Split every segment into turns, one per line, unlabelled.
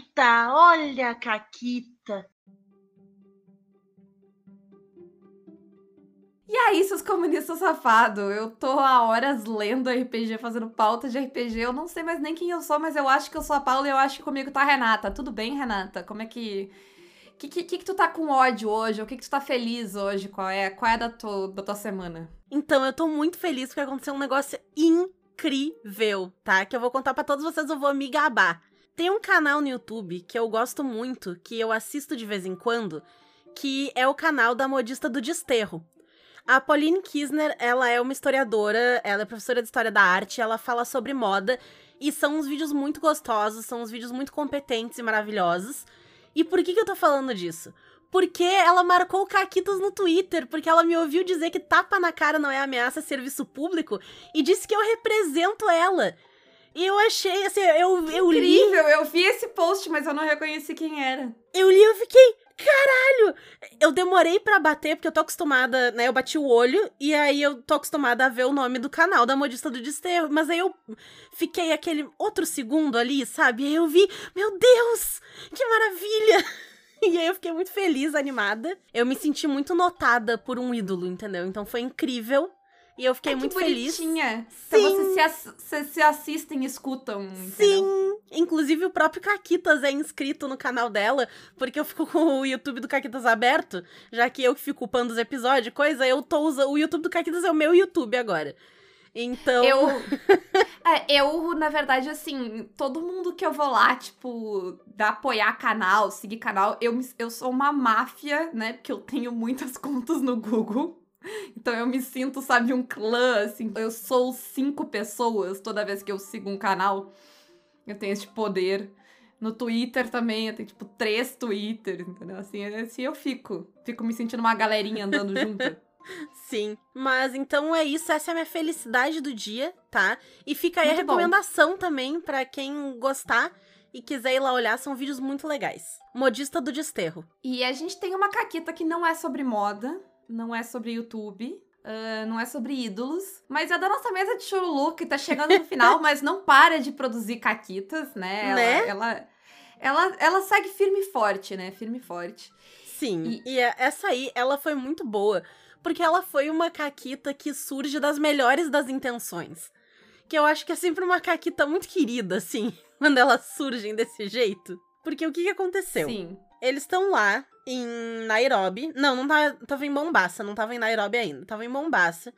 Caquita, olha a Caquita.
E aí, seus comunistas safados, eu tô há horas lendo RPG, fazendo pauta de RPG. Eu não sei mais nem quem eu sou, mas eu acho que eu sou a Paula e eu acho que comigo tá a Renata. Tudo bem, Renata? Como é que. Que, que, que, tu tá com ódio hoje? O que, que tu tá feliz hoje? Qual é, qual é da, tua, da tua semana?
Então, eu tô muito feliz porque aconteceu um negócio incrível, tá? Que eu vou contar para todos vocês, eu vou me gabar. Tem um canal no YouTube que eu gosto muito, que eu assisto de vez em quando, que é o canal da modista do Desterro. A Pauline Kisner, ela é uma historiadora, ela é professora de História da Arte, ela fala sobre moda, e são uns vídeos muito gostosos, são uns vídeos muito competentes e maravilhosos. E por que, que eu tô falando disso? Porque ela marcou Caquitas no Twitter, porque ela me ouviu dizer que tapa na cara não é ameaça a serviço público, e disse que eu represento ela. E eu achei, assim, eu, eu
li. Incrível, eu vi esse post, mas eu não reconheci quem era.
Eu li e eu fiquei, caralho! Eu demorei para bater, porque eu tô acostumada, né? Eu bati o olho e aí eu tô acostumada a ver o nome do canal da modista do desterro. Mas aí eu fiquei aquele outro segundo ali, sabe? E aí eu vi, meu Deus, que maravilha! E aí eu fiquei muito feliz, animada. Eu me senti muito notada por um ídolo, entendeu? Então foi incrível. E eu fiquei
Ai,
muito
bonitinha.
feliz.
Então Sim. vocês se, se assistem e escutam. Entendeu?
Sim. Inclusive o próprio Caquitas é inscrito no canal dela, porque eu fico com o YouTube do Caquitas aberto, já que eu que fico upando os episódios, coisa, eu tô usando. O YouTube do Caquitas é o meu YouTube agora. Então.
Eu. é, eu, na verdade, assim, todo mundo que eu vou lá, tipo, da apoiar canal, seguir canal, eu, eu sou uma máfia, né? Porque eu tenho muitas contas no Google. Então eu me sinto, sabe, um clã, assim. Eu sou cinco pessoas toda vez que eu sigo um canal. Eu tenho esse poder. No Twitter também, eu tenho, tipo, três Twitter, entendeu? Assim, assim eu fico. Fico me sentindo uma galerinha andando junto.
Sim, mas então é isso, essa é a minha felicidade do dia, tá? E fica aí muito a recomendação bom. também para quem gostar e quiser ir lá olhar, são vídeos muito legais. Modista do Desterro.
E a gente tem uma caquita que não é sobre moda, não é sobre YouTube. Uh, não é sobre ídolos, mas é da nossa mesa de churulu que tá chegando no final, mas não para de produzir caquitas, né?
né?
Ela, ela, ela, ela, segue firme e forte, né? Firme e forte.
Sim, e... e essa aí, ela foi muito boa, porque ela foi uma caquita que surge das melhores das intenções. Que eu acho que é sempre uma caquita muito querida, assim, quando elas surgem desse jeito. Porque o que, que aconteceu?
Sim.
Eles estão lá em Nairobi. Não, não tava, tava em Mombasa, não tava em Nairobi ainda. Tava em Mombasa.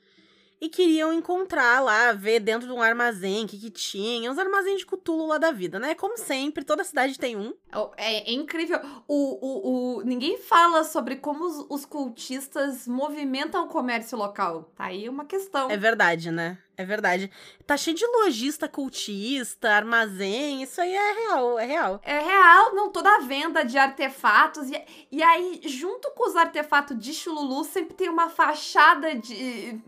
E queriam encontrar lá, ver dentro de um armazém o que, que tinha. Uns armazéns de cutulo lá da vida, né? Como sempre, toda cidade tem um.
É, é incrível. O, o, o, ninguém fala sobre como os, os cultistas movimentam o comércio local. Tá aí uma questão.
É verdade, né? É verdade. Tá cheio de lojista cultista, armazém, isso aí é real, é real.
É real, não, toda a venda de artefatos. E, e aí, junto com os artefatos de Chululu, sempre tem uma fachada de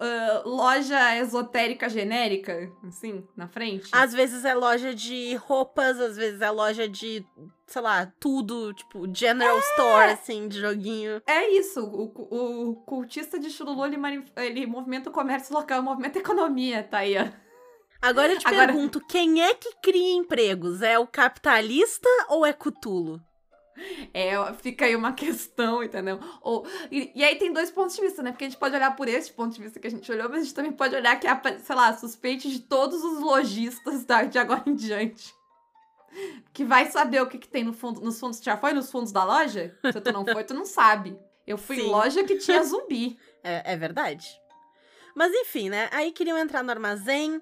uh, loja esotérica genérica, assim, na frente.
Às vezes é loja de roupas, às vezes é loja de, sei lá, tudo, tipo, general é. store, assim, de joguinho.
É isso, o, o cultista de Chululu, ele, ele movimenta o comércio local, movimenta a economia, tá aí, ó.
Agora eu te Agora... pergunto, quem é que cria empregos? É o capitalista ou é Cutulo?
É, fica aí uma questão, entendeu? Ou, e, e, aí tem dois pontos de vista, né? Porque a gente pode olhar por esse ponto de vista que a gente olhou, mas a gente também pode olhar que, a, sei lá, suspeite de todos os lojistas tá, de agora em diante. Que vai saber o que, que tem no fundo, nos fundos. Já foi nos fundos da loja? Se tu não foi, tu não sabe. Eu fui Sim. em loja que tinha zumbi.
É, é verdade. Mas enfim, né? Aí queriam entrar no armazém,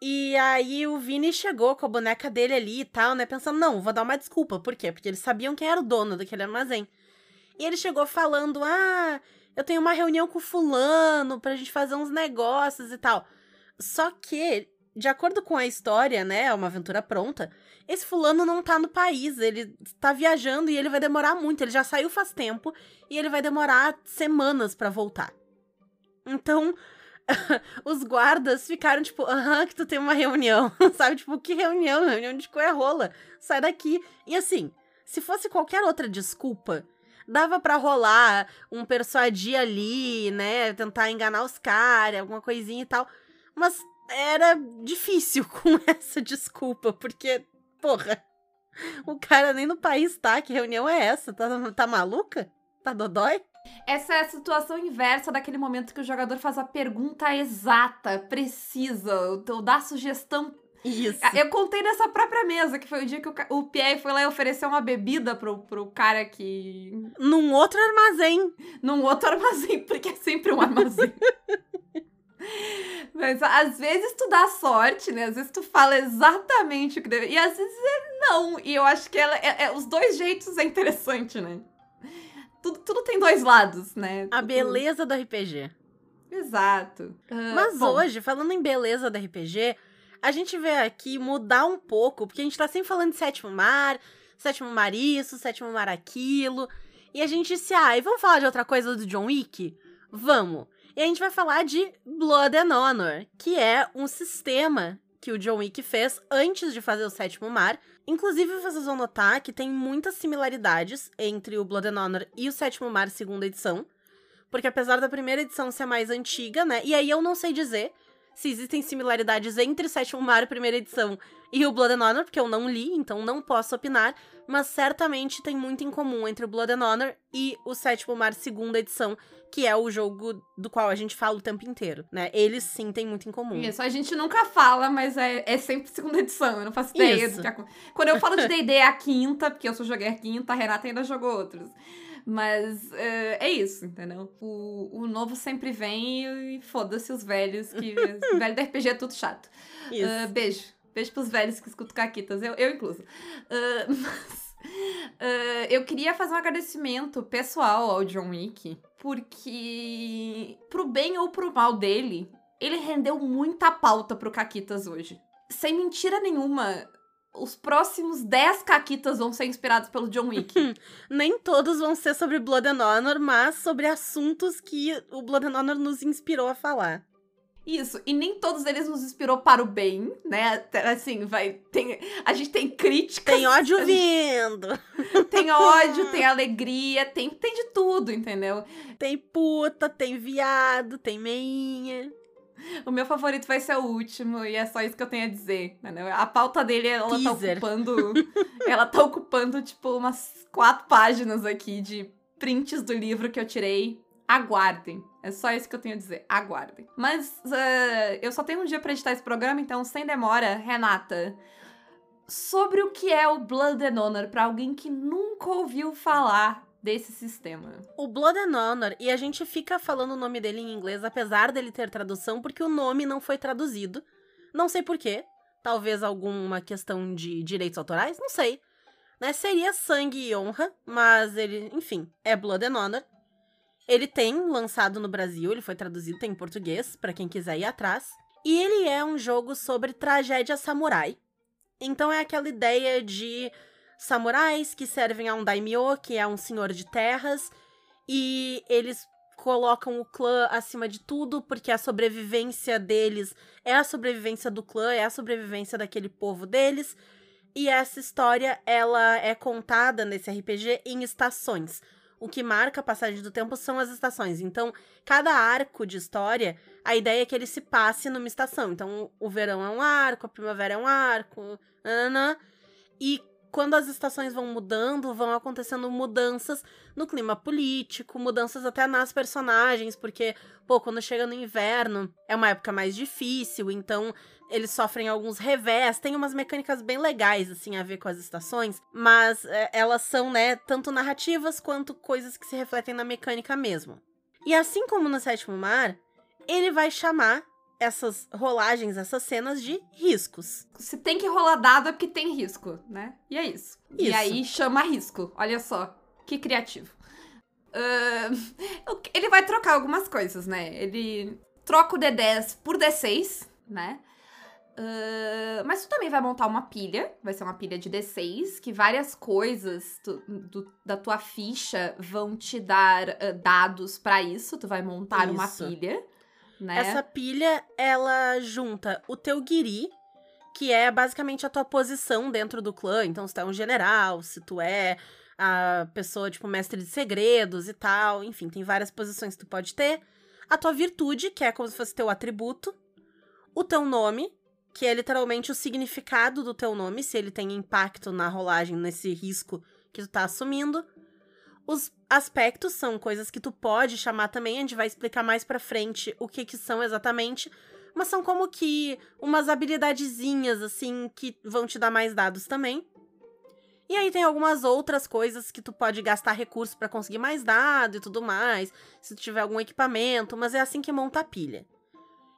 e aí o Vini chegou com a boneca dele ali e tal, né? Pensando, não, vou dar uma desculpa. Por quê? Porque eles sabiam quem era o dono daquele armazém. E ele chegou falando: Ah, eu tenho uma reunião com fulano pra gente fazer uns negócios e tal. Só que, de acordo com a história, né? É uma aventura pronta. Esse fulano não tá no país, ele tá viajando e ele vai demorar muito. Ele já saiu faz tempo e ele vai demorar semanas para voltar. Então, os guardas ficaram tipo, aham, que tu tem uma reunião, sabe? Tipo, que reunião? Reunião de coerrola. Sai daqui. E assim, se fosse qualquer outra desculpa, dava para rolar um persuadir ali, né? Tentar enganar os caras, alguma coisinha e tal. Mas era difícil com essa desculpa, porque, porra, O cara nem no país tá. Que reunião é essa? Tá, tá maluca? Tá dodói?
Essa é a situação inversa daquele momento que o jogador faz a pergunta exata, precisa, ou dá a sugestão
Isso.
Eu contei nessa própria mesa, que foi o dia que o, Pierre foi lá e ofereceu uma bebida pro, pro cara que.
Num outro armazém.
num outro armazém, porque é sempre um armazém. Mas às vezes tu dá sorte, né? Às vezes tu fala exatamente o que deve. E às vezes é não. E eu acho que ela, é, é- os dois jeitos é interessante, né? Tudo, tudo tem dois lados, né?
A
Tudo-
beleza do RPG.
Exato. Ah,
Mas
bom,
hoje, falando em beleza do RPG, a gente veio aqui mudar um pouco, porque a gente tá sempre falando de sétimo mar, sétimo mar isso, sétimo mar aquilo. E a gente disse, ah, e vamos falar de outra coisa do John Wick? Vamos. E a gente vai falar de Blood and Honor, que é um sistema que o John Wick fez antes de fazer o sétimo mar. Inclusive, vocês vão notar que tem muitas similaridades entre o Blood and Honor e o sétimo mar segunda edição. Porque apesar da primeira edição ser mais antiga, né? E aí eu não sei dizer se existem similaridades entre Sétimo Mar, primeira edição, e o Blood and Honor, porque eu não li, então não posso opinar, mas certamente tem muito em comum entre o Blood and Honor e o Sétimo Mar, segunda edição, que é o jogo do qual a gente fala o tempo inteiro, né? Eles sim têm muito em comum.
Isso, a gente nunca fala, mas é, é sempre segunda edição. Eu não faço ideia
Isso.
do que acon- Quando eu falo de D&D é a quinta, porque eu só joguei a quinta, a Renata ainda jogou outros. Mas é, é isso, entendeu? O, o novo sempre vem e foda-se os velhos, que velho da RPG é tudo chato. Ah, beijo. Beijo pros velhos que escutam Caquitas, eu, eu incluso. Ah, mas, ah, eu queria fazer um agradecimento pessoal ao John Wick, porque, pro bem ou pro mal dele, ele rendeu muita pauta pro Caquitas hoje. Sem mentira nenhuma, os próximos 10 Caquitas vão ser inspirados pelo John Wick.
Nem todos vão ser sobre Blood and Honor, mas sobre assuntos que o Blood and Honor nos inspirou a falar.
Isso, e nem todos eles nos inspirou para o bem, né? Assim, vai. Tem, a gente tem críticas.
Tem ódio vindo!
Tem ódio, tem alegria, tem, tem de tudo, entendeu?
Tem puta, tem viado, tem meinha.
O meu favorito vai ser o último, e é só isso que eu tenho a dizer, entendeu? A pauta dele, ela tá
Teaser.
ocupando. ela tá ocupando, tipo, umas quatro páginas aqui de prints do livro que eu tirei. Aguardem. É só isso que eu tenho a dizer. Aguardem. Mas ah, eu só tenho um dia pra editar esse programa, então, sem demora, Renata. Sobre o que é o Blood and Honor pra alguém que nunca ouviu falar desse sistema.
O Blood and Honor, e a gente fica falando o nome dele em inglês, apesar dele ter tradução, porque o nome não foi traduzido. Não sei porquê. Talvez alguma questão de direitos autorais, não sei. Né? Seria sangue e honra, mas ele, enfim, é Blood and Honor. Ele tem lançado no Brasil, ele foi traduzido, tem em português, pra quem quiser ir atrás. E ele é um jogo sobre tragédia samurai. Então é aquela ideia de samurais que servem a um daimyo, que é um senhor de terras, e eles colocam o clã acima de tudo, porque a sobrevivência deles é a sobrevivência do clã, é a sobrevivência daquele povo deles. E essa história, ela é contada nesse RPG em estações. O que marca a passagem do tempo são as estações. Então, cada arco de história, a ideia é que ele se passe numa estação. Então, o verão é um arco, a primavera é um arco, nananã. E quando as estações vão mudando, vão acontecendo mudanças no clima político, mudanças até nas personagens, porque, pô, quando chega no inverno é uma época mais difícil, então eles sofrem alguns revés, tem umas mecânicas bem legais, assim, a ver com as estações, mas é, elas são, né, tanto narrativas quanto coisas que se refletem na mecânica mesmo. E assim como no Sétimo Mar, ele vai chamar essas rolagens, essas cenas de riscos.
Se tem que rolar dado é porque tem risco, né? E é isso. E
Isso.
aí chama risco. Olha só. Que criativo. O- ele vai trocar algumas coisas, né? Ele troca o D10 por D6, né? Ahn, mas tu também vai montar uma pilha, vai ser uma pilha de D6, que várias coisas tu- do- da tua ficha vão te dar ah, dados pra isso. Tu vai montar uma
Isso.
pilha, né?
Essa pilha, ela junta o teu guiri, que é basicamente a tua posição dentro do clã. Então, se tu é um general, se tu é a pessoa, tipo, mestre de segredos e tal. Enfim, tem várias posições que tu pode ter. A tua virtude, que é como se fosse teu atributo. O teu nome, que é literalmente o significado do teu nome, se ele tem impacto na rolagem, nesse risco que tu tá assumindo. Os aspectos são coisas que tu pode chamar também, a gente vai explicar mais pra frente o que que são exatamente, mas são como que umas habilidadezinhas, assim, que vão te dar mais dados também. E aí tem algumas outras coisas que tu pode gastar recursos para conseguir mais dados e tudo mais, se tu tiver algum equipamento, mas é assim que monta a pilha.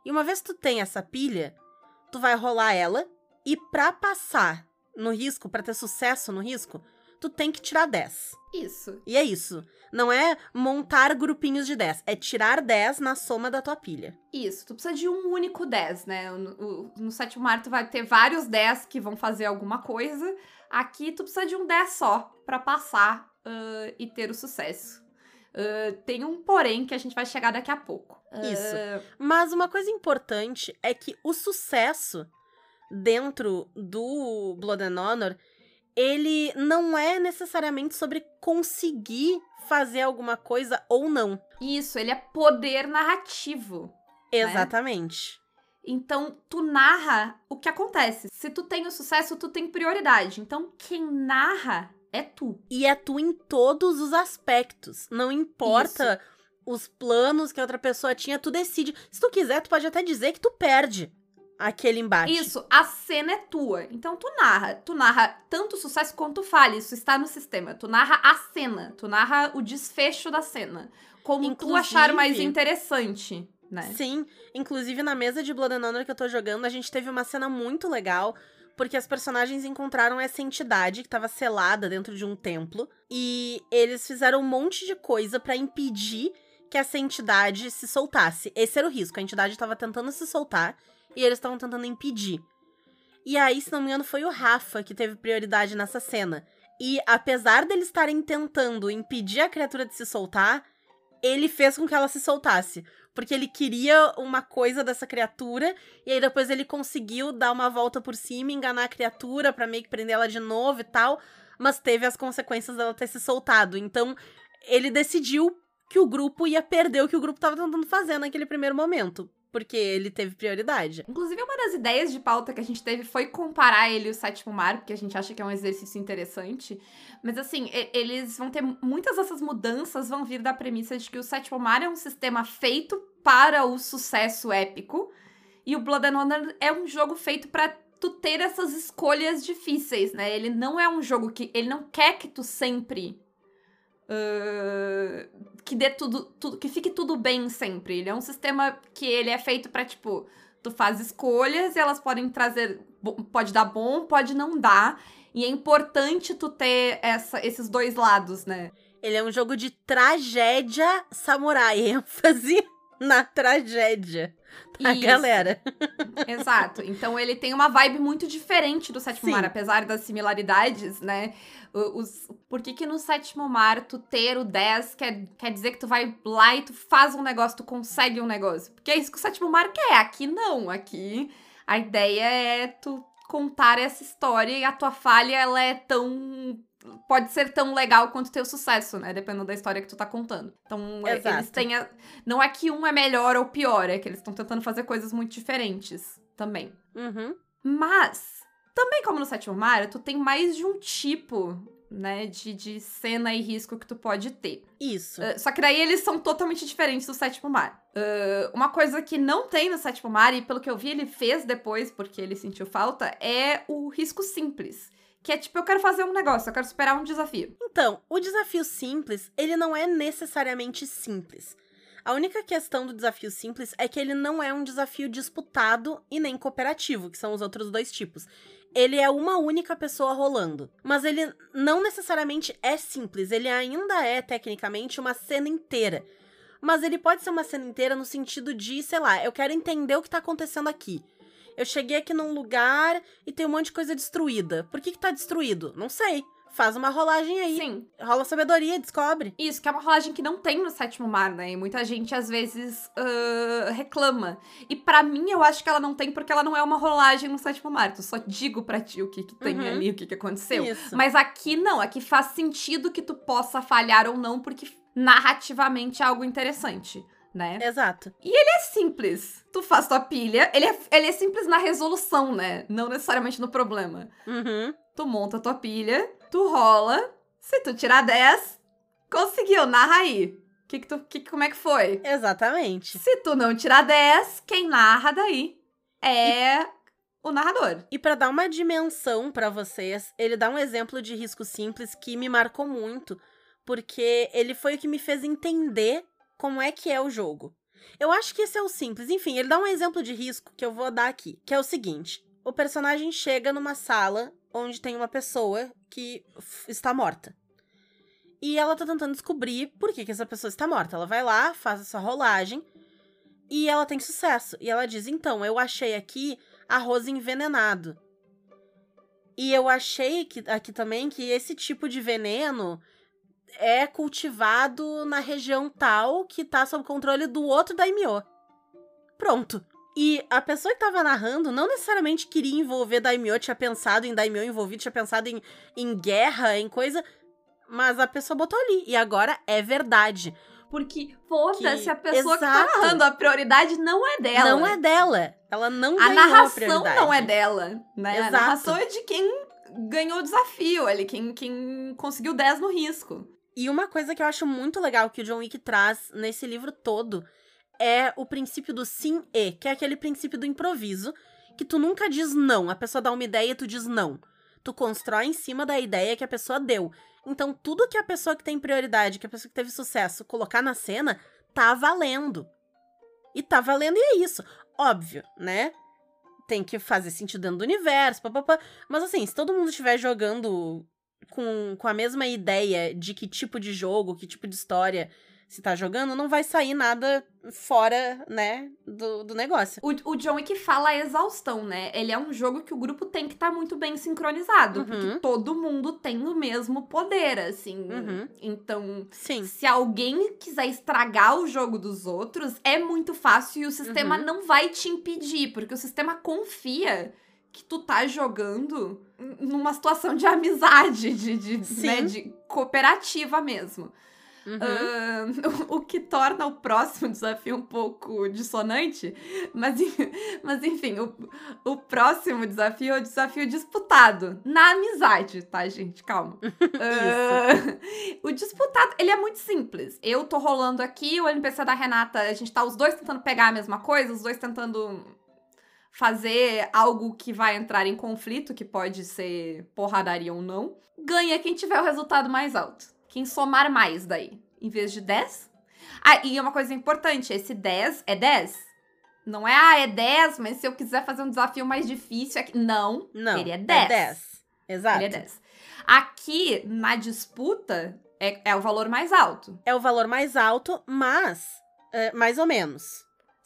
E uma vez que tu tem essa pilha, tu vai rolar ela e pra passar no risco, para ter sucesso no risco, tu tem que tirar 10.
Isso.
E é isso. Não é montar grupinhos de 10, é tirar 10 na soma da tua pilha.
Isso, tu precisa de um único 10, né? No, no, sétimo mar tu vai ter vários 10 que vão fazer alguma coisa. Aqui tu precisa de um 10 só para passar uh, e ter o sucesso. Uh, tem um porém que a gente vai chegar daqui a pouco.
Isso. Mas uma coisa importante é que o sucesso dentro do Blood and Honor, ele não é necessariamente sobre conseguir fazer alguma coisa ou não.
Isso, ele é poder narrativo.
Exatamente.
Né? Então, tu narra o que acontece. Se tu tem o sucesso, tu tem prioridade. Então, quem narra é tu.
E é tu em todos os aspectos. Não importa Isso. os planos que a outra pessoa tinha, tu decide. Se tu quiser, tu pode até dizer que tu perde aquele embate.
Isso, a cena é tua. Então tu narra. Tu narra tanto sucesso quanto falha. Isso está no sistema. Tu narra a cena. Tu narra o desfecho da cena. Como Inclusive, tu achar mais interessante né?
Sim, inclusive na mesa de Blood and Honor que eu tô jogando, a gente teve uma cena muito legal, porque as personagens encontraram essa entidade que estava selada dentro de um templo, e eles fizeram um monte de coisa para impedir que essa entidade se soltasse. Esse era o risco, a entidade estava tentando se soltar e eles estavam tentando impedir. E aí, se não me engano, foi o Rafa que teve prioridade nessa cena. E apesar deles estarem tentando impedir a criatura de se soltar, ele fez com que ela se soltasse porque ele queria uma coisa dessa criatura, e aí depois ele conseguiu dar uma volta por cima, enganar a criatura para meio que prender ela de novo e tal, mas teve as consequências dela ter se soltado. Então, ele decidiu que o grupo ia perder o que o grupo tava tentando fazer naquele primeiro momento porque ele teve prioridade.
Inclusive, uma das ideias de pauta que a gente teve foi comparar ele e o sétimo mar, porque a gente acha que é um exercício interessante. Mas assim, eles vão ter. Muitas dessas mudanças vão vir da premissa de que o sétimo mar é um sistema feito para o sucesso épico. E o Blood and Honor é um jogo feito para tu ter essas escolhas difíceis, né? Ele não é um jogo que. Ele não quer que tu sempre Que dê tudo, tudo, que fique tudo bem sempre. Ele é um sistema que ele é feito para tipo, tu faz escolhas e elas podem trazer, pode dar bom, pode não dar. E é importante tu ter essa, esses dois lados, né?
Ele é um jogo de tragédia samurai, ênfase na tragédia. A galera.
Exato. Então ele tem uma vibe muito diferente do Sétimo Sim. Mar, apesar das similaridades, né? Os, por que que no Sétimo Mar tu ter o 10 quer, quer dizer que tu vai lá e tu faz um negócio, tu consegue um negócio? Porque é isso que o Sétimo Mar quer. Aqui não. Aqui a ideia é tu contar essa história e a tua falha ela é tão pode ser tão legal quanto teu sucesso, né? Dependendo da história que tu tá contando. Então, é, Exato. eles têm. A... Não é que um é melhor ou pior, é que eles estão tentando fazer coisas muito diferentes também.
Uhum.
Mas, também como no sétimo Mario, tu tem mais de um tipo. Né, de, de cena e risco que tu pode ter.
Isso.
Uh, só que daí eles são totalmente diferentes do sétimo mar. Uh, uma coisa que não tem no sétimo mar, e pelo que eu vi ele fez depois, porque ele sentiu falta, é o risco simples que é tipo, eu quero fazer um negócio, eu quero superar um desafio.
Então, o desafio simples, ele não é necessariamente simples. A única questão do desafio simples é que ele não é um desafio disputado e nem cooperativo, que são os outros dois tipos. Ele é uma única pessoa rolando. Mas ele não necessariamente é simples, ele ainda é, tecnicamente, uma cena inteira. Mas ele pode ser uma cena inteira no sentido de, sei lá, eu quero entender o que tá acontecendo aqui. Eu cheguei aqui num lugar e tem um monte de coisa destruída. Por que que tá destruído? Não sei. Faz uma rolagem aí.
Sim.
Rola sabedoria, descobre.
Isso, que é uma rolagem que não tem no sétimo mar, né? E muita gente às vezes uh, reclama. E para mim, eu acho que ela não tem porque ela não é uma rolagem no sétimo mar. Tu só digo pra ti o que, que tem uhum. ali, o que, que aconteceu.
Isso.
Mas aqui não, aqui faz sentido que tu possa falhar ou não, porque narrativamente é algo interessante. Né?
Exato.
É simples. Tu faz tua pilha, ele é, ele é simples na resolução, né? Não necessariamente no problema.
Uhum.
Tu monta tua pilha, tu rola. Se tu tirar 10, conseguiu, narra aí. Que que tu, que, como é que foi?
Exatamente.
Se tu não tirar 10, quem narra daí é o narrador.
E pra dar uma dimensão pra vocês, ele dá um exemplo de risco simples que me marcou muito, porque ele foi o que me fez entender como é que é o jogo. Eu acho que esse é o simples. Enfim, ele dá um exemplo de risco que eu vou dar aqui, que é o seguinte: o personagem chega numa sala onde tem uma pessoa que está morta. E ela tá tentando descobrir por que, que essa pessoa está morta. Ela vai lá, faz essa rolagem e ela tem sucesso. E ela diz: Então, eu achei aqui arroz envenenado. E eu achei que, aqui também que esse tipo de veneno é cultivado na região tal que tá sob controle do outro daimyo. Pronto. E a pessoa que tava narrando não necessariamente queria envolver daimyo, tinha pensado em daimyo envolvido, tinha pensado em, em guerra, em coisa, mas a pessoa botou ali. E agora é verdade.
Porque, foda-se, a pessoa que tá
Exato.
narrando, a prioridade não é dela.
Não é dela. Ela não
A narração
prioridade.
não é dela, né? A
Exato.
narração é de quem ganhou o desafio ali, quem, quem conseguiu 10 no risco.
E uma coisa que eu acho muito legal que o John Wick traz nesse livro todo é o princípio do sim e, que é aquele princípio do improviso, que tu nunca diz não. A pessoa dá uma ideia e tu diz não. Tu constrói em cima da ideia que a pessoa deu. Então, tudo que a pessoa que tem prioridade, que a pessoa que teve sucesso colocar na cena, tá valendo. E tá valendo e é isso. Óbvio, né? Tem que fazer sentido dentro do universo, papapá. Mas assim, se todo mundo estiver jogando com, com a mesma ideia de que tipo de jogo, que tipo de história se tá jogando, não vai sair nada fora, né, do, do negócio.
O, o John Wick fala a exaustão, né? Ele é um jogo que o grupo tem que estar muito bem sincronizado,
Uhum.
porque todo mundo tem o mesmo poder, assim.
Uhum.
Então,
Sim.
se alguém quiser estragar o jogo dos outros, é muito fácil e o sistema
Uhum.
não vai te impedir, porque o sistema confia que tu tá jogando numa situação de amizade, de, de, né, de cooperativa mesmo.
Uhum.
Ah, o que torna o próximo desafio um pouco dissonante, mas, mas enfim, o, o próximo desafio é o desafio disputado, na amizade, tá, gente? Calma. Ah, o disputado, ele é muito simples. Eu tô rolando aqui, o NPC da Renata, a gente tá os dois tentando pegar a mesma coisa, os dois tentando fazer algo que vai entrar em conflito, que pode ser porradaria ou não. Ganha quem tiver o resultado mais alto. Quem somar mais daí. Em vez de 10. Ah, e uma coisa importante: esse 10 é 10. Não é, ah, é 10, mas se eu quiser fazer um desafio mais difícil aqui. Não,
Não.
ele é 10.
É 10. Exato.
ele é 10. Aqui, na disputa, é, é o valor mais alto.
É o valor mais alto, mas é, mais ou menos.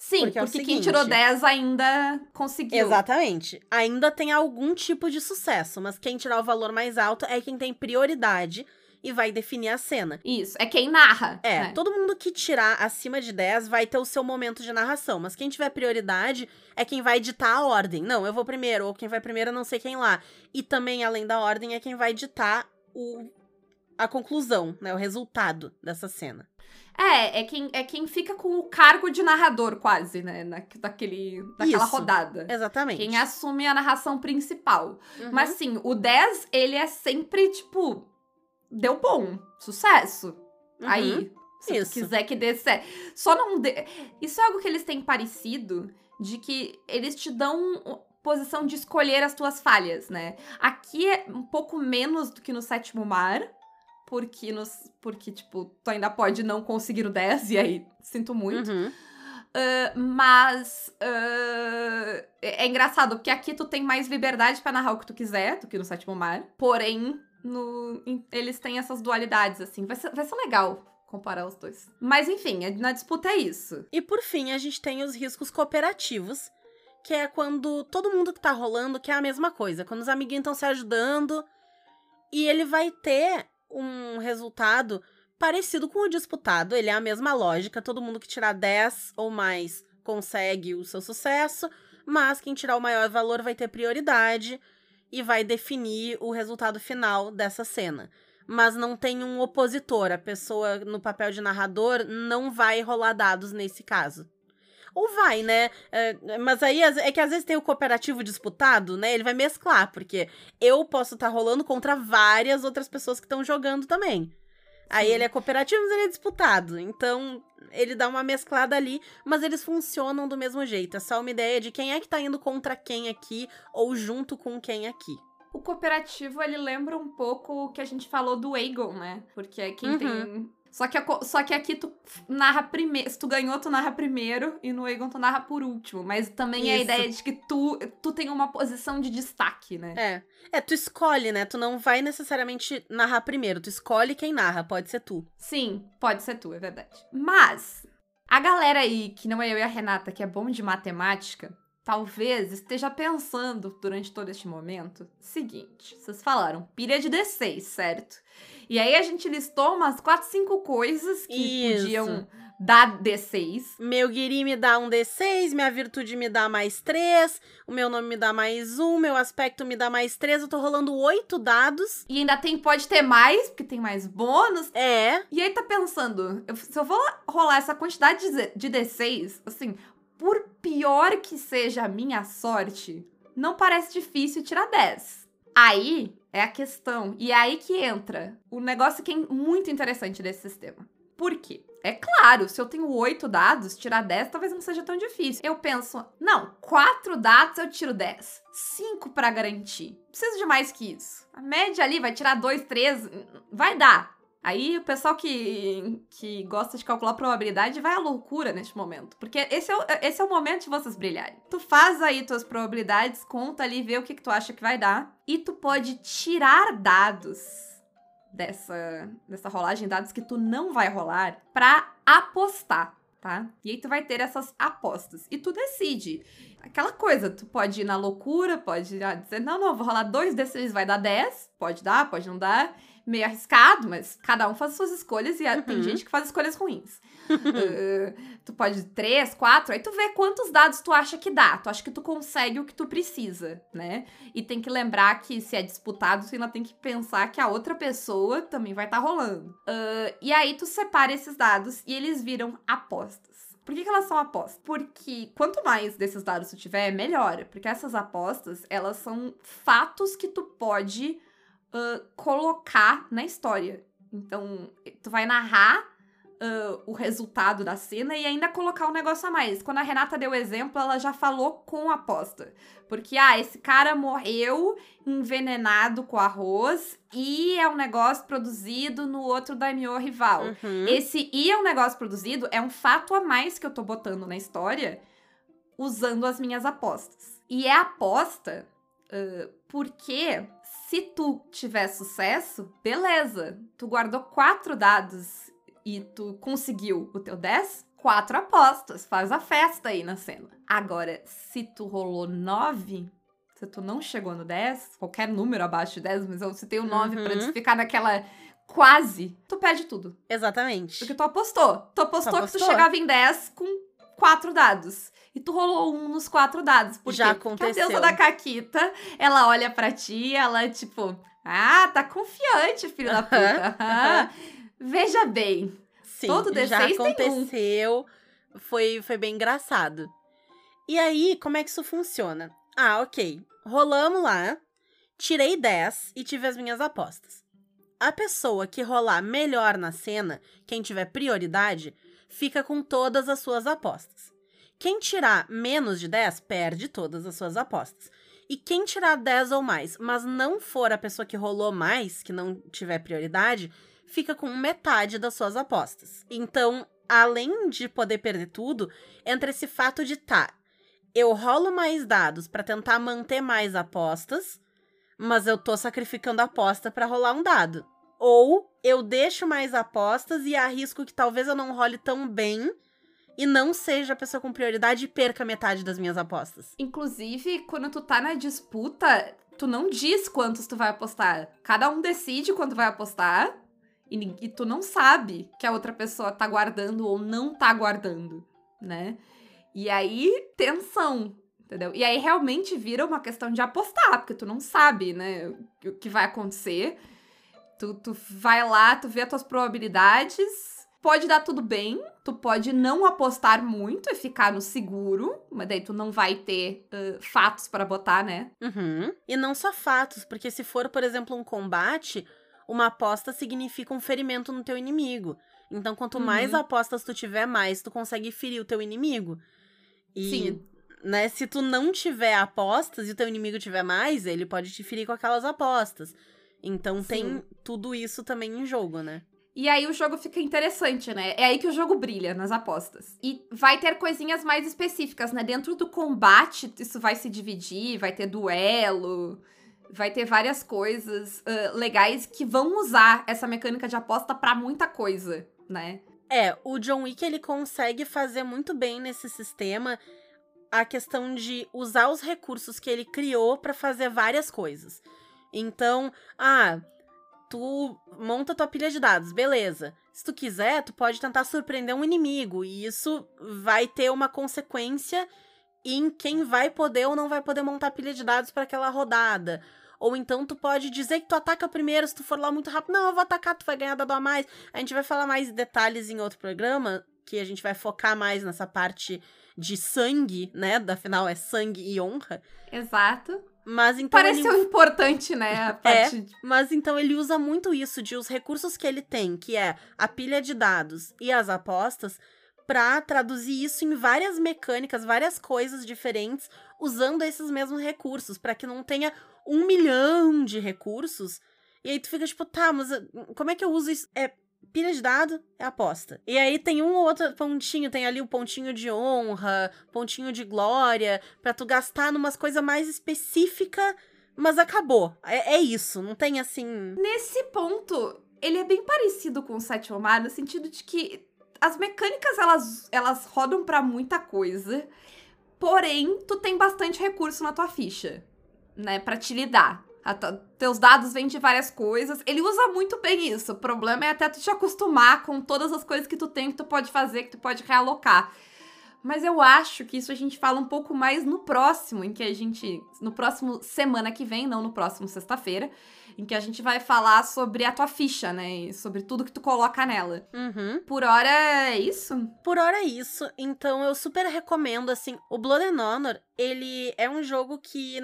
Sim,
Porque
porque,
é o
quem
seguinte-
tirou 10 ainda conseguiu.
Exatamente. Ainda tem algum tipo de sucesso, mas quem tirar o valor mais alto é quem tem prioridade e vai definir a cena.
Isso, é quem narra.
É,
né?
todo mundo que tirar acima de 10 vai ter o seu momento de narração, mas quem tiver prioridade é quem vai ditar a ordem. Não, eu vou primeiro, ou quem vai primeiro, eu não sei quem lá. E também, além da ordem, é quem vai ditar o, a conclusão, né, o resultado dessa cena.
É, é quem, é quem fica com o cargo de narrador, quase, né? Na, daquele, daquela
Isso.
rodada.
Exatamente.
Quem assume a narração principal.
Uhum.
Mas sim, o 10, ele é sempre, tipo, deu bom, sucesso.
Uhum.
Aí, se
Isso.
quiser que dê certo. Só não dê. Isso é algo que eles têm parecido de que eles te dão posição de escolher as tuas falhas, né? Aqui é um pouco menos do que no sétimo mar. Porque, nos, porque, tipo, tu ainda pode não conseguir o 10, e aí sinto muito.
Uhum.
Ah, mas ah, é, engraçado, porque aqui tu tem mais liberdade pra narrar o que tu quiser do que no sétimo mar. Porém, no, eles têm essas dualidades, assim. Vai ser, vai ser legal comparar os dois. Mas enfim, é- na disputa é isso.
E por fim, a gente tem os riscos cooperativos, que é quando todo mundo que tá rolando quer a mesma coisa. Quando os amiguinhos estão se ajudando e ele vai ter um resultado parecido com o disputado. Ele é a mesma lógica, todo mundo que tirar 10 ou mais consegue o seu sucesso, mas quem tirar o maior valor vai ter prioridade e vai definir o resultado final dessa cena. mas não tem um opositor. A pessoa no papel de narrador não vai rolar dados nesse caso. Ou vai, né? É, mas aí é que às vezes tem o cooperativo disputado, né? Ele vai mesclar, porque eu posso estar tá rolando contra várias outras pessoas que estão jogando também. Aí ele é cooperativo, mas ele é disputado. Então, ele dá uma mesclada ali, mas eles funcionam do mesmo jeito. É só uma ideia de quem é que tá indo contra quem aqui ou junto com quem aqui.
O cooperativo, ele lembra um pouco o que a gente falou do Aegon, né? Porque é quem uhum. tem só que, só que aqui tu narra primeiro. Se tu ganhou, tu narra primeiro. E no Egon tu narra por último. Mas também Isso. é a ideia de que tu, tu tem uma posição de destaque, né?
É. É, tu escolhe, né? Tu não vai necessariamente narrar primeiro. Tu escolhe quem narra. Pode ser tu.
Sim, pode ser tu, é verdade. Mas, a galera aí, que não é eu e a Renata, que é bom de matemática, talvez esteja pensando durante todo este momento. Seguinte, vocês falaram pilha de D6, certo? E aí a gente listou umas 4, 5 coisas que Isso. podiam dar D6.
Meu guiri me dá um D6, minha virtude me dá mais 3, o meu nome me dá mais 1, meu aspecto me dá mais 3, eu tô rolando 8 dados.
E ainda tem, pode ter mais, porque tem mais bônus.
É.
E aí tá pensando, eu, se eu vou rolar essa quantidade de, de D6, assim, por pior que seja a minha sorte, não parece difícil tirar 10. Aí é a questão. E é aí que entra o negócio que é muito interessante desse sistema. Por quê? É claro, se eu tenho oito dados, tirar 10 talvez não seja tão difícil. Eu penso, não, quatro dados eu tiro 10. Cinco para garantir. Preciso de mais que isso. A média ali vai tirar dois, três, vai dar. Aí o pessoal que, que gosta de calcular probabilidade vai à loucura neste momento. Porque esse é, o, esse é o momento de vocês brilharem. Tu faz aí tuas probabilidades, conta ali, vê o que, que tu acha que vai dar. E tu pode tirar dados dessa, dessa rolagem, dados que tu não vai rolar, pra apostar. Tá? E aí tu vai ter essas apostas. E tu decide. Aquela coisa, tu pode ir na loucura, pode dizer, não, não, vou rolar dois desses, vai dar 10. Pode dar, pode não dar meio arriscado, mas cada um faz suas escolhas e uhum. tem gente que faz escolhas ruins. uh, tu pode três, quatro, aí tu vê quantos dados tu acha que dá. Tu acha que tu consegue o que tu precisa, né? E tem que lembrar que se é disputado, tu ainda tem que pensar que a outra pessoa também vai estar tá rolando. Uh, e aí tu separa esses dados e eles viram apostas. Por que, que, elas são apostas? Porque quanto mais desses dados tu tiver, melhor. Porque essas apostas, elas são fatos que tu pode uh, colocar na história. Então, tu vai narrar uh, o resultado da cena e ainda colocar um negócio a mais. Quando a Renata deu o exemplo, ela já falou com aposta. Porque, ah, esse cara morreu envenenado com arroz e é um negócio produzido no outro daimyo rival. Uhum. Esse e é um negócio produzido é um fato a mais que eu tô botando na história usando as minhas apostas. E é aposta uh, porque se tu tiver sucesso, beleza. Tu guardou quatro dados e tu conseguiu o teu 10, quatro apostas. Faz a festa aí na cena. Agora, se tu rolou nove, se tu não chegou no 10, qualquer número abaixo de 10, mas eu citei o 9 uhum. pra ficar naquela quase, tu perde tudo.
Exatamente.
Porque tu apostou. Tu apostou, tu apostou. que tu chegava em 10 com quatro dados. E tu rolou um nos quatro dados. Por
Já aconteceu.
Porque a deusa da Caquita, ela olha para ti, ela tipo, ah, tá confiante, filho da puta. Veja bem.
Sim, todo D6 já aconteceu. Um. Foi, foi bem engraçado. E aí, como é que isso funciona? Ah, ok. Rolamos lá, tirei 10 e tive as minhas apostas. A pessoa que rolar melhor na cena, quem tiver prioridade, fica com todas as suas apostas. Quem tirar menos de 10 perde todas as suas apostas. E quem tirar 10 ou mais, mas não for a pessoa que rolou mais, que não tiver prioridade, fica com metade das suas apostas. Então, além de poder perder tudo, entra esse fato de tá, eu rolo mais dados para tentar manter mais apostas, mas eu tô sacrificando a aposta para rolar um dado. Ou eu deixo mais apostas e arrisco que talvez eu não role tão bem e não seja a pessoa com prioridade e perca metade das minhas apostas.
Inclusive, quando tu tá na disputa, tu não diz quantos tu vai apostar. Cada um decide quanto vai apostar e, e tu não sabe que a outra pessoa tá guardando ou não tá guardando, né? E aí, tensão, entendeu? E aí realmente vira uma questão de apostar, porque tu não sabe, né, o que vai acontecer. Tu, tu vai lá, tu vê as tuas probabilidades. Pode dar tudo bem, tu pode não apostar muito e ficar no seguro, mas daí tu não vai ter uh, fatos para botar, né?
Uhum. E não só fatos, porque se for, por exemplo, um combate, uma aposta significa um ferimento no teu inimigo. Então, quanto mais
Uhum.
apostas tu tiver, mais tu consegue ferir o teu inimigo. E,
Sim.
né, se tu não tiver apostas e o teu inimigo tiver mais, ele pode te ferir com aquelas apostas. Então tem
Sim.
tudo isso também em jogo, né?
E aí o jogo fica interessante, né? É aí que o jogo brilha nas apostas. E vai ter coisinhas mais específicas, né? Dentro do combate, isso vai se dividir, vai ter duelo, vai ter várias coisas ah, legais que vão usar essa mecânica de aposta pra muita coisa, né?
É, o John Wick ele consegue fazer muito bem nesse sistema a questão de usar os recursos que ele criou pra fazer várias coisas. Então, ah, tu monta tua pilha de dados, beleza. Se tu quiser, tu pode tentar surpreender um inimigo e isso vai ter uma consequência em quem vai poder ou não vai poder montar pilha de dados para aquela rodada. Ou então tu pode dizer que tu ataca primeiro, se tu for lá muito rápido, não, eu vou atacar, tu vai ganhar dado a mais. A gente vai falar mais detalhes em outro programa, que a gente vai focar mais nessa parte de sangue, né? Afinal, é sangue e honra.
Exato.
Mas então. ele-
Pareceu importante, né? A parte de-
Mas então ele usa muito isso de os recursos que ele tem, que é a pilha de dados e as apostas, pra traduzir isso em várias mecânicas, várias coisas diferentes, usando esses mesmos recursos, pra que não tenha um milhão de recursos. E aí tu fica tipo, tá, mas uh, como é que eu uso isso? É pilha de dado, é aposta. E aí tem um ou outro pontinho, tem ali o pontinho de honra, pontinho de glória, pra tu gastar numas coisas mais específicas mas acabou. É, é isso. Não tem assim.
Nesse ponto, ele é bem parecido com o Sétimo Mar, no sentido de que as mecânicas, elas, elas rodam pra muita coisa, porém, tu tem bastante recurso na tua ficha, né, pra te lidar. Teus dados vêm de várias coisas. Ele usa muito bem isso. O problema é até tu te acostumar com todas as coisas que tu tem, que tu pode fazer, que tu pode realocar. Mas eu acho que isso a gente fala um pouco mais no próximo, em que a gente. No próximo semana que vem, não no próximo sexta-feira, em que a gente vai falar sobre a tua ficha, né? E sobre tudo que tu coloca nela.
Uhum.
Por hora é isso?
Por hora é isso. Então eu super recomendo, assim. O Blood and Honor, ele é um jogo que,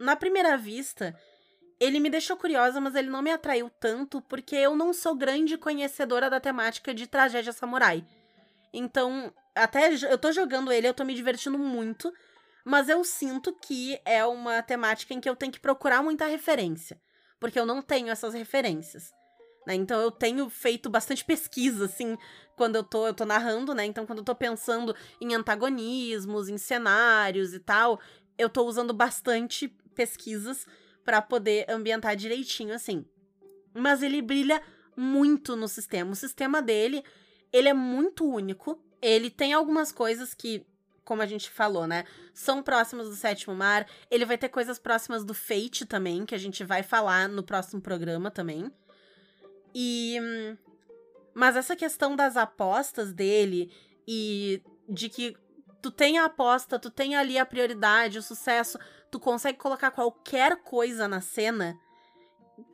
na primeira vista, ele me deixou curiosa, mas ele não me atraiu tanto, porque eu não sou grande conhecedora da temática de tragédia samurai. Então, até eu tô jogando ele, eu tô me divertindo muito, mas eu sinto que é uma temática em que eu tenho que procurar muita referência, porque eu não tenho essas referências. né? Então eu tenho feito bastante pesquisa, assim, quando eu tô, eu tô narrando, né? Então, quando eu tô pensando em antagonismos, em cenários e tal, eu tô usando bastante pesquisas pra poder ambientar direitinho, assim. Mas ele brilha muito no sistema. O sistema dele, ele é muito único. Ele tem algumas coisas que, como a gente falou, né? São próximas do Sétimo Mar. Ele vai ter coisas próximas do Fate também, que a gente vai falar no próximo programa também. E. Mas essa questão das apostas dele e de que tu tem a aposta, tu tem ali a prioridade, o sucesso, tu consegue colocar qualquer coisa na cena,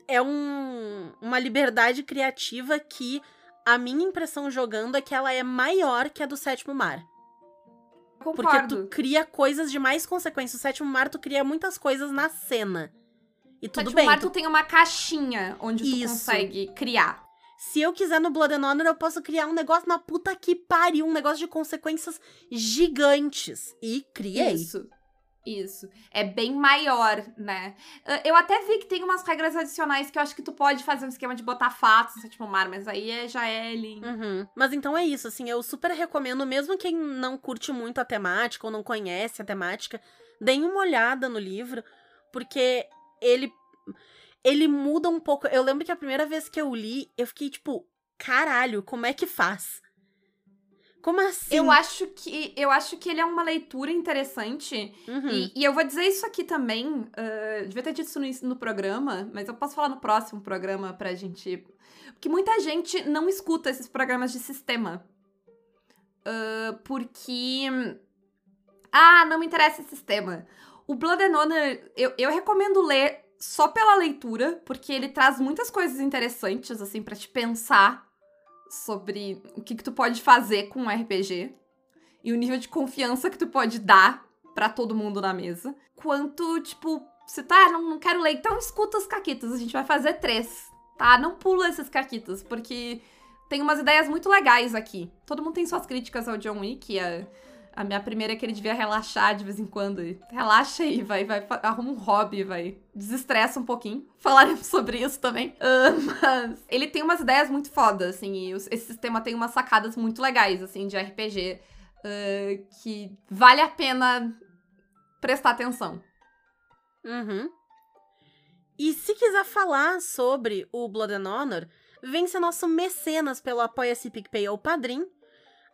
é um, uma liberdade criativa que a minha impressão jogando é que ela é maior que a do Sétimo Mar. Porque
Concordo.
tu cria coisas de mais consequência. O Sétimo Mar, tu cria muitas coisas na cena. E tudo
Sétimo
bem.
Mar,
tu-
tu tem uma caixinha onde tu
Isso.
consegue criar.
Se eu quiser no Blood and Honor, eu posso criar um negócio na puta que pariu. Um negócio de consequências gigantes. E criei.
Isso. Isso. É bem maior, né? Ah, Eu até vi que tem umas regras adicionais que eu acho que tu pode fazer um esquema de botar fatos no sétimo mar, mas aí é, já é ali.
Uhum. Mas então é isso, assim, eu super recomendo, mesmo quem não curte muito a temática ou não conhece a temática, deem uma olhada no livro, porque ele ele muda um pouco. Eu lembro que a primeira vez que eu li, eu fiquei tipo, caralho, como é que faz? Como assim?
Eu acho que eu acho que ele é uma leitura interessante.
Uhum.
E, e eu vou dizer isso aqui também. ah, devia ter dito isso no, no programa, mas eu posso falar no próximo programa pra gente. Porque muita gente não escuta esses programas de sistema. Ah, porque. Ah, não me interessa esse sistema. O Blood and Honor, eu, eu recomendo ler só pela leitura, porque ele traz muitas coisas interessantes, assim, para te pensar sobre o que, que tu pode fazer com um RPG e o nível de confiança que tu pode dar para todo mundo na mesa. Quanto, tipo, se tá, não, não quero ler, então escuta os caquitas, a gente vai fazer três, tá? Não pula esses caquitas, porque tem umas ideias muito legais aqui. Todo mundo tem suas críticas ao John Wick, a, a minha primeira é que ele devia relaxar de vez em quando. Relaxa aí, vai, vai, arruma um hobby, vai. Desestressa um pouquinho. Falaremos sobre isso também. Uh, mas ele tem umas ideias muito fodas, assim, e esse sistema tem umas sacadas muito legais, assim, de RPG. Uh, que vale a pena prestar atenção.
Uhum. E se quiser falar sobre o Blood and Honor, ser nosso mecenas pelo Apoia-se PicPay ou Padrim.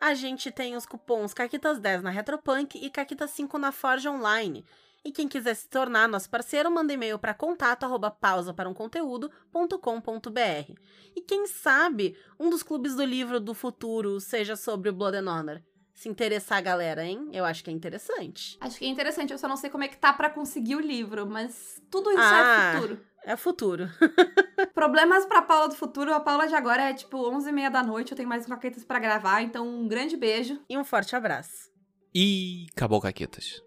A gente tem os cupons Caquitas10 na Retropunk e Caquitas5 na Forge Online. E quem quiser se tornar nosso parceiro, manda e-mail para contato arroba pausa para um conteúdo.com.br. E quem sabe um dos clubes do livro do futuro seja sobre o Blood and Honor se interessar a galera, hein? Eu acho que é interessante.
Acho que é interessante, eu só não sei como é que tá para conseguir o livro, mas tudo isso é ah, é futuro.
É futuro.
Problemas pra Paula do futuro. A Paula de agora é tipo 11h30 da noite, eu tenho mais caquetas para gravar, então um grande beijo.
E um forte abraço.
E acabou caquetas.